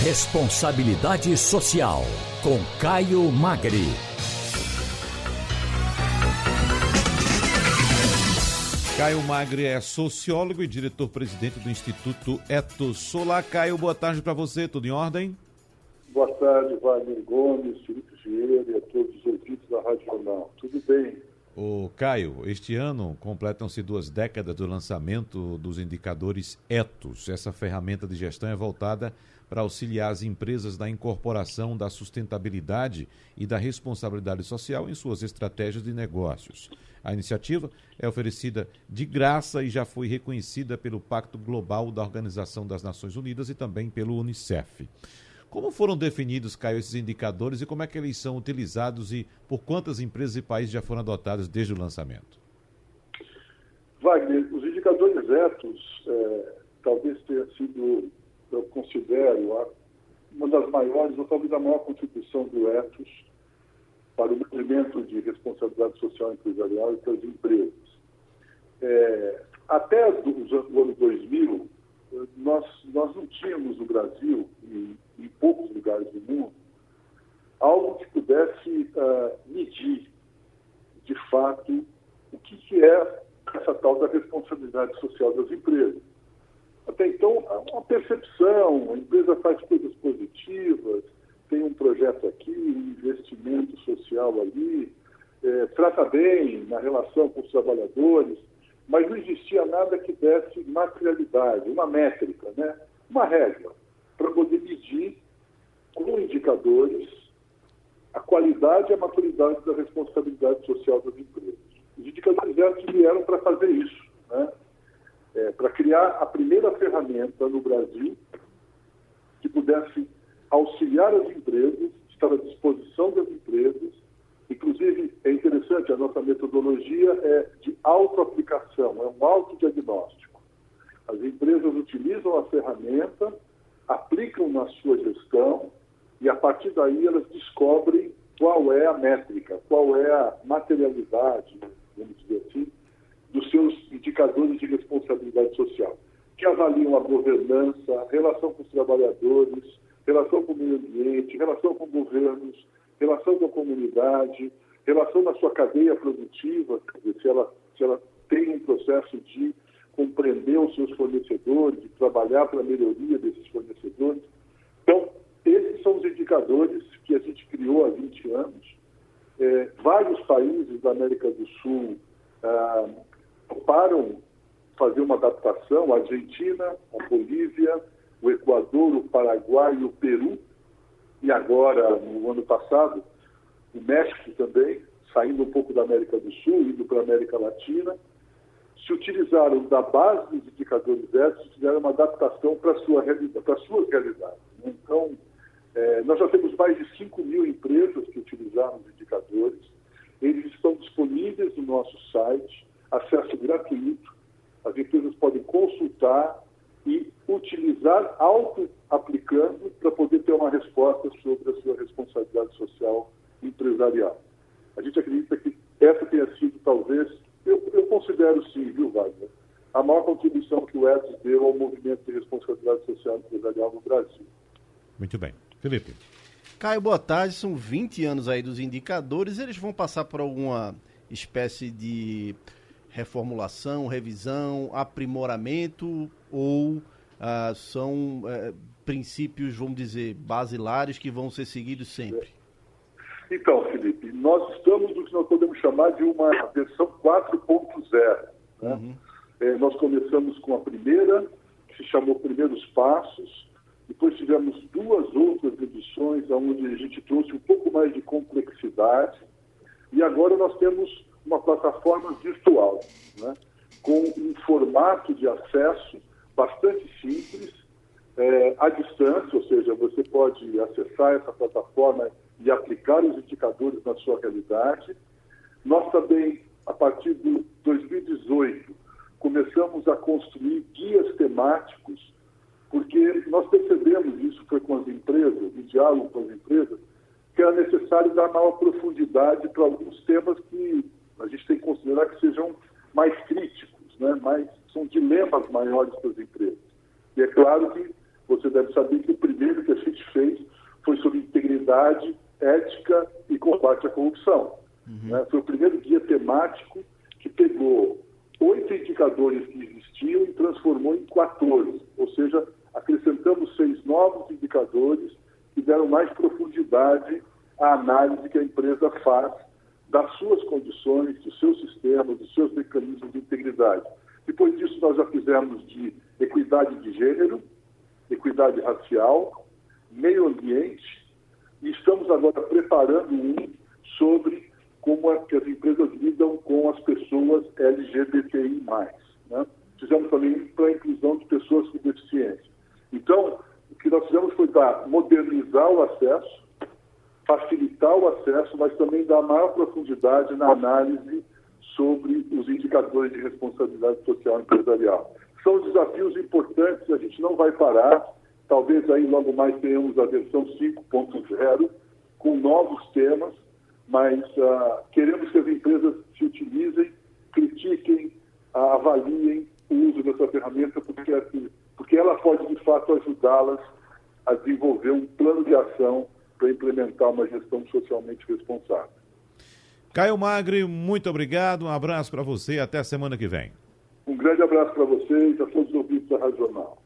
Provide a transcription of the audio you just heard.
Responsabilidade Social, com Caio Magri. Caio Magri é sociólogo e diretor-presidente do Instituto Etos. Olá, Caio, boa tarde para você, tudo em ordem? Boa tarde, Wagner Gomes, Felipe Vieira e a todos os ouvintes da Rádio Jornal. Tudo bem? O Caio, este ano completam-se duas décadas do lançamento dos indicadores ETOS. Essa ferramenta de gestão é voltada para auxiliar as empresas na incorporação da sustentabilidade e da responsabilidade social em suas estratégias de negócios. A iniciativa é oferecida de graça e já foi reconhecida pelo Pacto Global da Organização das Nações Unidas e também pelo Unicef. Como foram definidos, Caio, esses indicadores e como é que eles são utilizados e por quantas empresas e países já foram adotados desde o lançamento? Wagner, os indicadores ETOS é, talvez tenha sido, eu considero, uma das maiores, ou talvez a maior contribuição do ETOS para o movimento de responsabilidade social empresarial e para as empresas. É, até o ano 2000, nós, nós não tínhamos no Brasil, e lugares do mundo, algo que pudesse uh, medir, de fato, o que, que é essa tal da responsabilidade social das empresas. Até então, uma percepção, a empresa faz coisas positivas, tem um projeto aqui, um investimento social ali, é, trata bem na relação com os trabalhadores, mas não existia nada que desse materialidade, uma métrica, né? uma regra, para poder medir com indicadores a qualidade e a maturidade da responsabilidade social das empresas. Os indicadores éticos vieram para fazer isso, né? É, para criar a primeira ferramenta no Brasil que pudesse auxiliar as empresas, estar à disposição das empresas Inclusive, é interessante, a nossa metodologia é de autoaplicação, é um autodiagnóstico. As empresas utilizam a ferramenta, aplicam na sua gestão e, a partir daí, elas descobrem qual é a métrica, qual é a materialidade, vamos dizer assim, dos seus indicadores de responsabilidade social, que avaliam a governança, a relação com os trabalhadores, relação com o meio ambiente, relação com governos, relação com a comunidade, relação na sua cadeia produtiva, se ela, se ela tem um processo de compreender os seus fornecedores, de trabalhar para a melhoria desses fornecedores. Então, esses são os indicadores que a gente criou há 20 anos. É, vários países da América do Sul ah, toparam fazer uma adaptação, a Argentina, a Bolívia, o Equador, o Paraguai e o Peru e agora, no ano passado, o México também, saindo um pouco da América do Sul, indo para a América Latina, se utilizaram da base dos indicadores éticos, fizeram uma adaptação para sua realidade, para suas realidades. Né? Então, é, nós já temos mais de 5 mil empresas que utilizaram os indicadores. Eles estão disponíveis no nosso site, acesso gratuito. As empresas podem consultar e utilizar auto-aplicando para poder ter uma resposta sobre a sua responsabilidade social empresarial. A gente acredita que essa tenha sido, talvez, eu, eu considero sim, viu, Wagner, a maior contribuição que o ETS deu ao movimento de responsabilidade social empresarial no Brasil. Muito bem. Felipe. Caio, boa tarde. São 20 anos aí dos indicadores. Eles vão passar por alguma espécie de reformulação, revisão, aprimoramento ou ah, são eh, princípios, vamos dizer, basilares que vão ser seguidos sempre? Então, Felipe, nós estamos no que nós podemos chamar de uma versão 4.0. Né? Uhum. É, nós começamos com a primeira, que se chamou Primeiros Passos, depois tivemos duas outras edições, onde a gente trouxe um pouco mais de complexidade, e agora nós temos uma plataforma virtual, né? com um formato de acesso bastante simples, é, à distância, ou seja, você pode acessar essa plataforma e aplicar os indicadores na sua realidade. Nós também, a partir de 2018, começamos a construir guias temáticos, porque nós percebemos, isso foi com as empresas, em diálogo com as empresas, que era necessário dar maior profundidade para alguns temas que a gente tem que considerar que sejam mais críticos, né? mais, são dilemas maiores para as empresas. E é claro que você deve saber que o primeiro que a gente fez foi sobre integridade, ética e combate à corrupção. Uhum. Né? Foi o primeiro guia temático que pegou oito indicadores que existiam e transformou em 14, ou seja, acrescentamos seis novos indicadores que deram mais profundidade à análise que a empresa faz das suas condições, dos seus sistemas, dos seus mecanismos de integridade. Depois disso, nós já fizemos de equidade de gênero, equidade racial, meio ambiente, e estamos agora preparando um sobre como é que as empresas lidam com as pessoas LGBTI+. Né? Fizemos também para a inclusão de pessoas com deficiência. Então, o que nós fizemos foi dar, modernizar o acesso, facilitar o acesso, mas também dar maior profundidade na análise sobre os indicadores de responsabilidade social empresarial. São desafios importantes, a gente não vai parar. Talvez aí logo mais tenhamos a versão 5.0 com novos temas, mas uh, queremos que as empresas se utilizem, critiquem, uh, avaliem o uso dessa ferramenta, porque, assim, porque ela pode de fato ajudá-las a desenvolver um plano de ação para implementar uma gestão socialmente responsável. Caio Magri, muito obrigado, um abraço para você e até a semana que vem. Um grande abraço para vocês, a todos os ouvintes da Rádio Jornal.